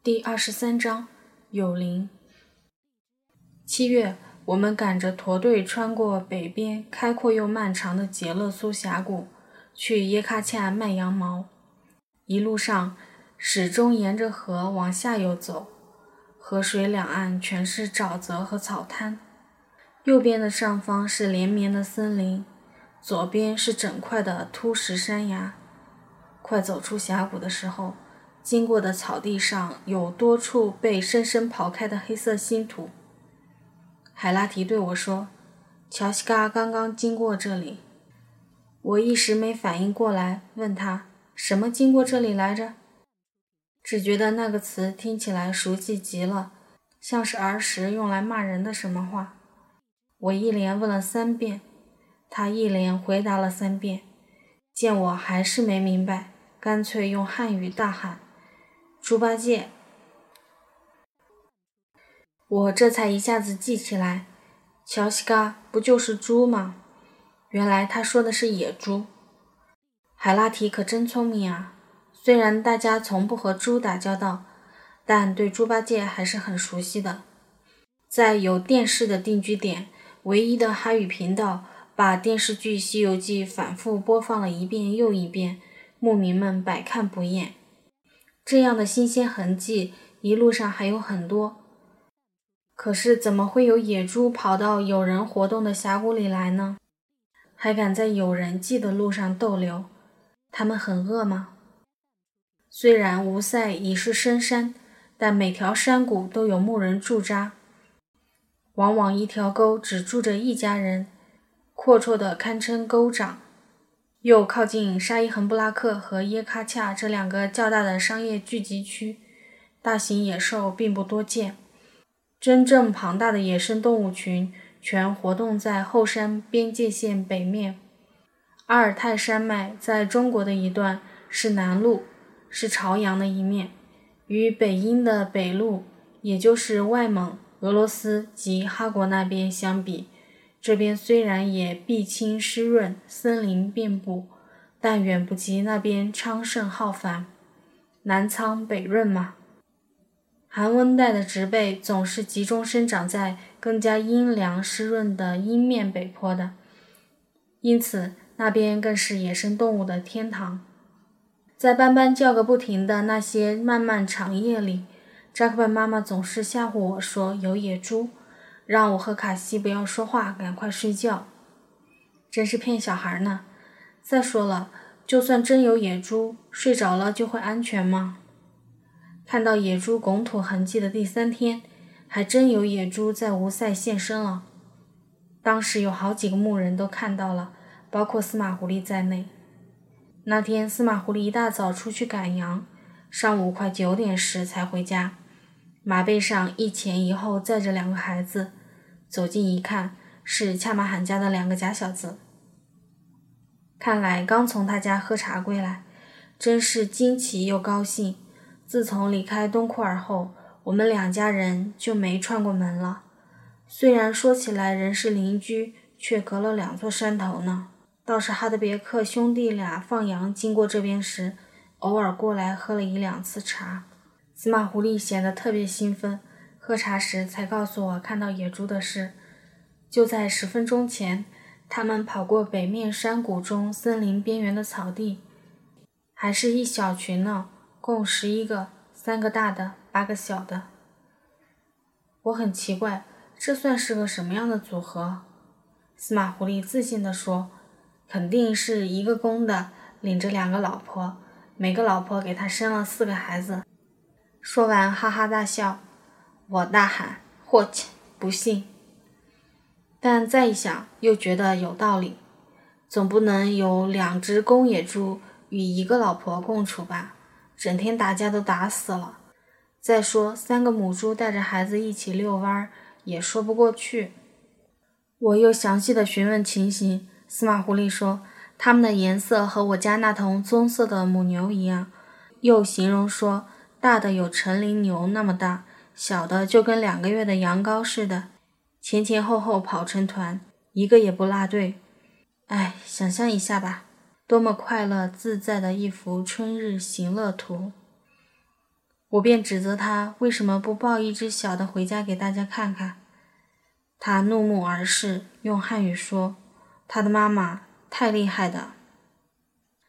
第二十三章有灵。七月，我们赶着驼队穿过北边开阔又漫长的杰勒苏峡谷，去耶喀恰卖羊毛。一路上，始终沿着河往下游走，河水两岸全是沼泽和草滩。右边的上方是连绵的森林，左边是整块的凸石山崖。快走出峡谷的时候。经过的草地上有多处被深深刨开的黑色新土。海拉提对我说：“乔西嘎刚刚经过这里。”我一时没反应过来，问他：“什么经过这里来着？”只觉得那个词听起来熟悉极了，像是儿时用来骂人的什么话。我一连问了三遍，他一连回答了三遍。见我还是没明白，干脆用汉语大喊。猪八戒，我这才一下子记起来，乔西嘎不就是猪吗？原来他说的是野猪。海拉提可真聪明啊！虽然大家从不和猪打交道，但对猪八戒还是很熟悉的。在有电视的定居点，唯一的哈语频道，把电视剧《西游记》反复播放了一遍又一遍，牧民们百看不厌。这样的新鲜痕迹，一路上还有很多。可是怎么会有野猪跑到有人活动的峡谷里来呢？还敢在有人迹的路上逗留？他们很饿吗？虽然吴塞已是深山，但每条山谷都有牧人驻扎，往往一条沟只住着一家人，阔绰的堪称沟长。又靠近沙伊恒布拉克和耶喀恰这两个较大的商业聚集区，大型野兽并不多见。真正庞大的野生动物群全活动在后山边界线北面。阿尔泰山脉在中国的一段是南路，是朝阳的一面。与北阴的北路，也就是外蒙、俄罗斯及哈国那边相比。这边虽然也碧青湿润，森林遍布，但远不及那边昌盛浩繁。南苍北润嘛，寒温带的植被总是集中生长在更加阴凉湿润的阴面北坡的，因此那边更是野生动物的天堂。在斑斑叫个不停的那些漫漫长夜里，扎克曼妈妈总是吓唬我说有野猪。让我和卡西不要说话，赶快睡觉。真是骗小孩呢！再说了，就算真有野猪，睡着了就会安全吗？看到野猪拱土痕迹的第三天，还真有野猪在吴塞现身了。当时有好几个牧人都看到了，包括司马狐狸在内。那天司马狐狸一大早出去赶羊，上午快九点时才回家，马背上一前一后载着两个孩子。走近一看，是恰马罕家的两个假小子。看来刚从他家喝茶归来，真是惊奇又高兴。自从离开东库尔后，我们两家人就没串过门了。虽然说起来人是邻居，却隔了两座山头呢。倒是哈德别克兄弟俩放羊经过这边时，偶尔过来喝了一两次茶。司马狐狸显得特别兴奋。喝茶时才告诉我看到野猪的事。就在十分钟前，他们跑过北面山谷中森林边缘的草地，还是一小群呢，共十一个，三个大的，八个小的。我很奇怪，这算是个什么样的组合？司马狐狸自信地说：“肯定是一个公的，领着两个老婆，每个老婆给他生了四个孩子。”说完，哈哈大笑。我大喊：“霍气，不信！”但再一想，又觉得有道理。总不能有两只公野猪与一个老婆共处吧？整天打架都打死了。再说，三个母猪带着孩子一起遛弯儿，也说不过去。我又详细的询问情形，司马狐狸说，它们的颜色和我家那头棕色的母牛一样。又形容说，大的有成林牛那么大。小的就跟两个月的羊羔似的，前前后后跑成团，一个也不落队。哎，想象一下吧，多么快乐自在的一幅春日行乐图！我便指责他为什么不抱一只小的回家给大家看看。他怒目而视，用汉语说：“他的妈妈太厉害的。”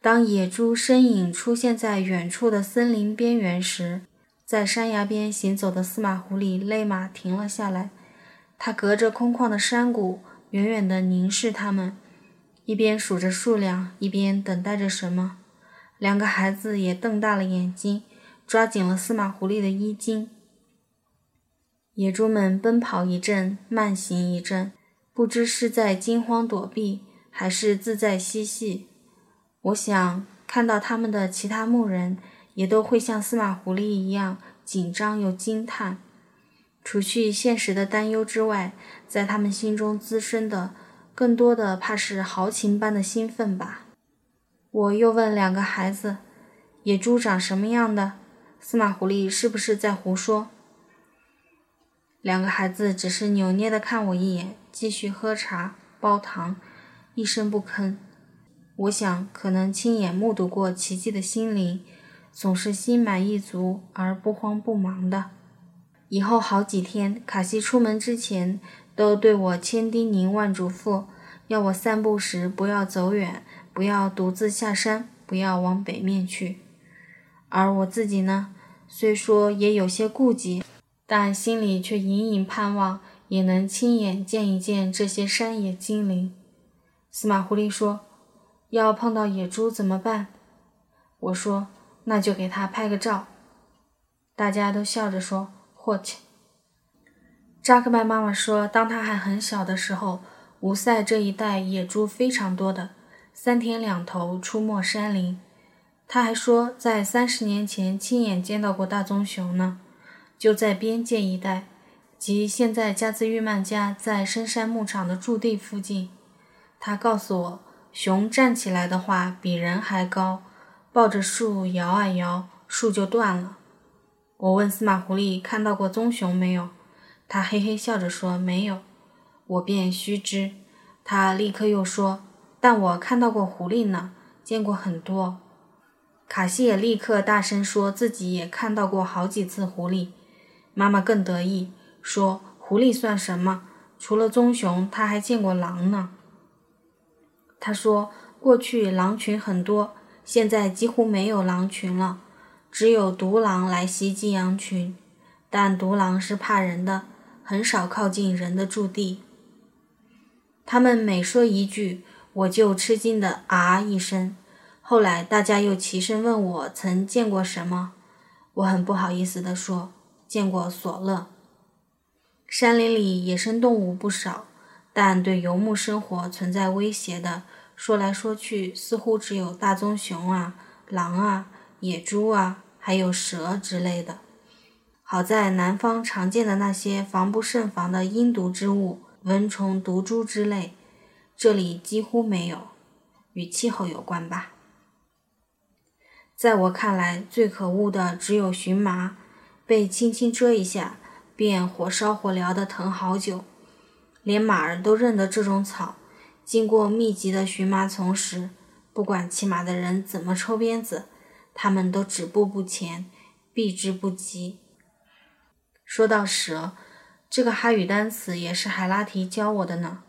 当野猪身影出现在远处的森林边缘时，在山崖边行走的司马狐狸勒马停了下来。他隔着空旷的山谷，远远地凝视他们，一边数着数量，一边等待着什么。两个孩子也瞪大了眼睛，抓紧了司马狐狸的衣襟。野猪们奔跑一阵，慢行一阵，不知是在惊慌躲避，还是自在嬉戏。我想，看到他们的其他牧人也都会像司马狐狸一样紧张又惊叹。除去现实的担忧之外，在他们心中滋生的，更多的怕是豪情般的兴奋吧。我又问两个孩子：“野猪长什么样的？司马狐狸是不是在胡说？”两个孩子只是扭捏地看我一眼，继续喝茶、煲糖，一声不吭。我想，可能亲眼目睹过奇迹的心灵，总是心满意足而不慌不忙的。以后好几天，卡西出门之前都对我千叮咛万嘱咐，要我散步时不要走远。不要独自下山，不要往北面去。而我自己呢，虽说也有些顾忌，但心里却隐隐盼望，也能亲眼见一见这些山野精灵。司马狐狸说：“要碰到野猪怎么办？”我说：“那就给他拍个照。”大家都笑着说：“霍切。”扎克曼妈妈说：“当他还很小的时候，吴塞这一带野猪非常多的。”三天两头出没山林，他还说在三十年前亲眼见到过大棕熊呢，就在边界一带，即现在加兹玉曼家在深山牧场的驻地附近。他告诉我，熊站起来的话比人还高，抱着树摇啊摇，树就断了。我问司马狐狸看到过棕熊没有，他嘿嘿笑着说没有，我便须知。他立刻又说。但我看到过狐狸呢，见过很多。卡西也立刻大声说自己也看到过好几次狐狸。妈妈更得意，说狐狸算什么？除了棕熊，他还见过狼呢。他说过去狼群很多，现在几乎没有狼群了，只有独狼来袭击羊群。但独狼是怕人的，很少靠近人的驻地。他们每说一句。我就吃惊的啊一声，后来大家又齐声问我曾见过什么，我很不好意思地说见过索勒。山林里野生动物不少，但对游牧生活存在威胁的，说来说去似乎只有大棕熊啊、狼啊、野猪啊，还有蛇之类的。好在南方常见的那些防不胜防的阴毒之物，蚊虫、毒株之类。这里几乎没有，与气候有关吧。在我看来，最可恶的只有荨麻，被轻轻蛰一下，便火烧火燎的疼好久。连马儿都认得这种草。经过密集的荨麻丛时，不管骑马的人怎么抽鞭子，他们都止步不前，避之不及。说到蛇，这个哈语单词也是海拉提教我的呢。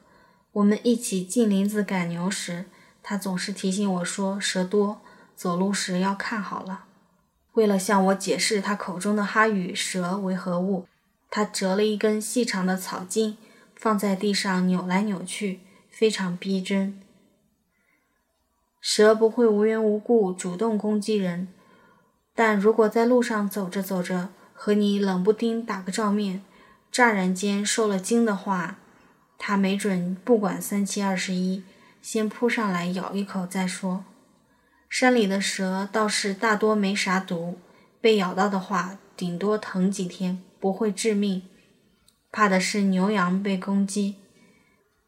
我们一起进林子赶牛时，他总是提醒我说：“蛇多，走路时要看好了。”为了向我解释他口中的哈语“蛇”为何物，他折了一根细长的草茎，放在地上扭来扭去，非常逼真。蛇不会无缘无故主动攻击人，但如果在路上走着走着，和你冷不丁打个照面，乍然间受了惊的话，他没准不管三七二十一，先扑上来咬一口再说。山里的蛇倒是大多没啥毒，被咬到的话，顶多疼几天，不会致命。怕的是牛羊被攻击。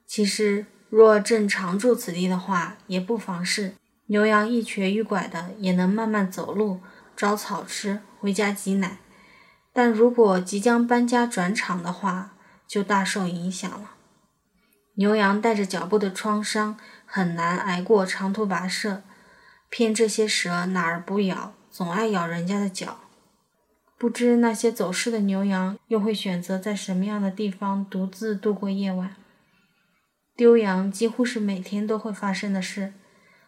其实若正常住此地的话，也不妨事。牛羊一瘸一拐的，也能慢慢走路，找草吃，回家挤奶。但如果即将搬家转场的话，就大受影响了。牛羊带着脚部的创伤，很难挨过长途跋涉。偏这些蛇哪儿不咬，总爱咬人家的脚。不知那些走失的牛羊又会选择在什么样的地方独自度过夜晚。丢羊几乎是每天都会发生的事。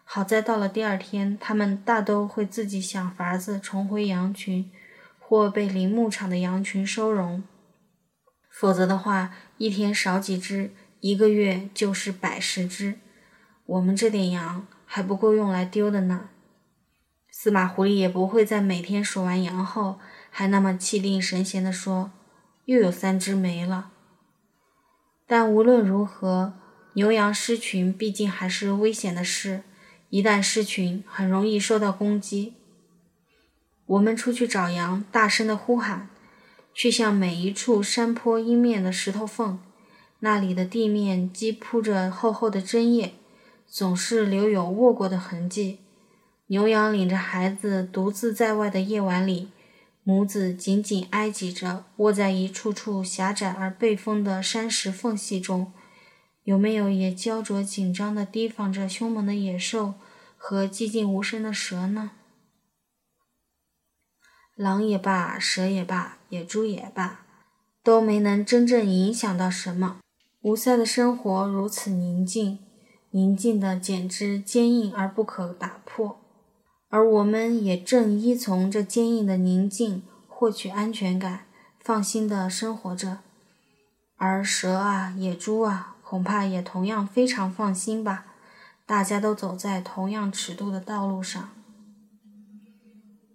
好在到了第二天，他们大都会自己想法子重回羊群，或被林牧场的羊群收容。否则的话，一天少几只，一个月就是百十只。我们这点羊还不够用来丢的呢。司马狐狸也不会在每天数完羊后，还那么气定神闲地说：“又有三只没了。”但无论如何，牛羊失群毕竟还是危险的事。一旦失群，很容易受到攻击。我们出去找羊，大声的呼喊，去向每一处山坡阴面的石头缝，那里的地面积铺着厚厚的针叶，总是留有卧过的痕迹。牛羊领着孩子，独自在外的夜晚里，母子紧紧挨挤着，卧在一处处狭窄而背风的山石缝隙中。有没有也焦灼紧张地提防着凶猛的野兽和寂静无声的蛇呢？狼也罢，蛇也罢，野猪也罢，都没能真正影响到什么。吴塞的生活如此宁静，宁静的简直坚硬而不可打破，而我们也正依从这坚硬的宁静获取安全感，放心的生活着。而蛇啊，野猪啊。恐怕也同样非常放心吧。大家都走在同样尺度的道路上。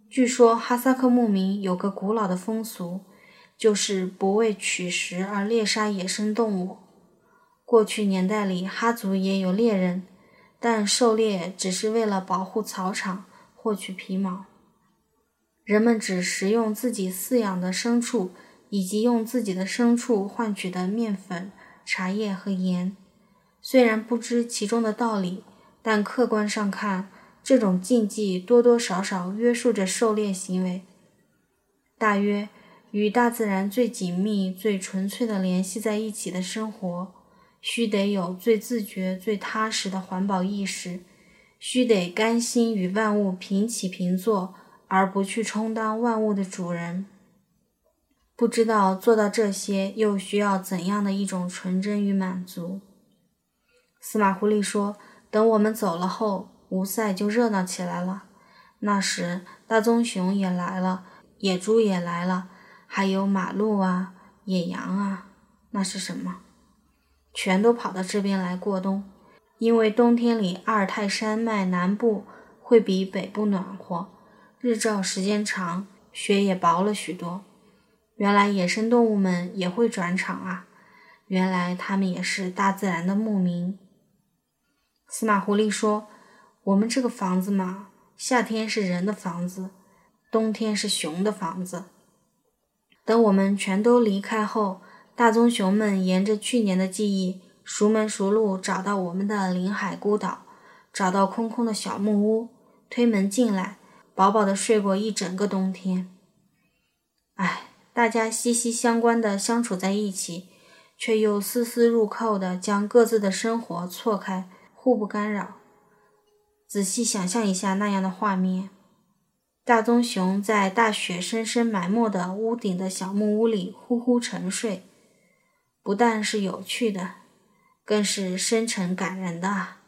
据说哈萨克牧民有个古老的风俗，就是不为取食而猎杀野生动物。过去年代里，哈族也有猎人，但狩猎只是为了保护草场，获取皮毛。人们只食用自己饲养的牲畜，以及用自己的牲畜换取的面粉。茶叶和盐，虽然不知其中的道理，但客观上看，这种禁忌多多少少约束着狩猎行为。大约与大自然最紧密、最纯粹的联系在一起的生活，须得有最自觉、最踏实的环保意识，须得甘心与万物平起平坐，而不去充当万物的主人。不知道做到这些又需要怎样的一种纯真与满足？司马狐狸说：“等我们走了后，吴塞就热闹起来了。那时大棕熊也来了，野猪也来了，还有马鹿啊、野羊啊，那是什么？全都跑到这边来过冬。因为冬天里阿尔泰山脉南部会比北部暖和，日照时间长，雪也薄了许多。”原来野生动物们也会转场啊！原来它们也是大自然的牧民。司马狐狸说：“我们这个房子嘛，夏天是人的房子，冬天是熊的房子。等我们全都离开后，大棕熊们沿着去年的记忆，熟门熟路找到我们的临海孤岛，找到空空的小木屋，推门进来，饱饱的睡过一整个冬天。唉。”大家息息相关的相处在一起，却又丝丝入扣的将各自的生活错开，互不干扰。仔细想象一下那样的画面：大棕熊在大雪深深埋没的屋顶的小木屋里呼呼沉睡，不但是有趣的，更是深沉感人的。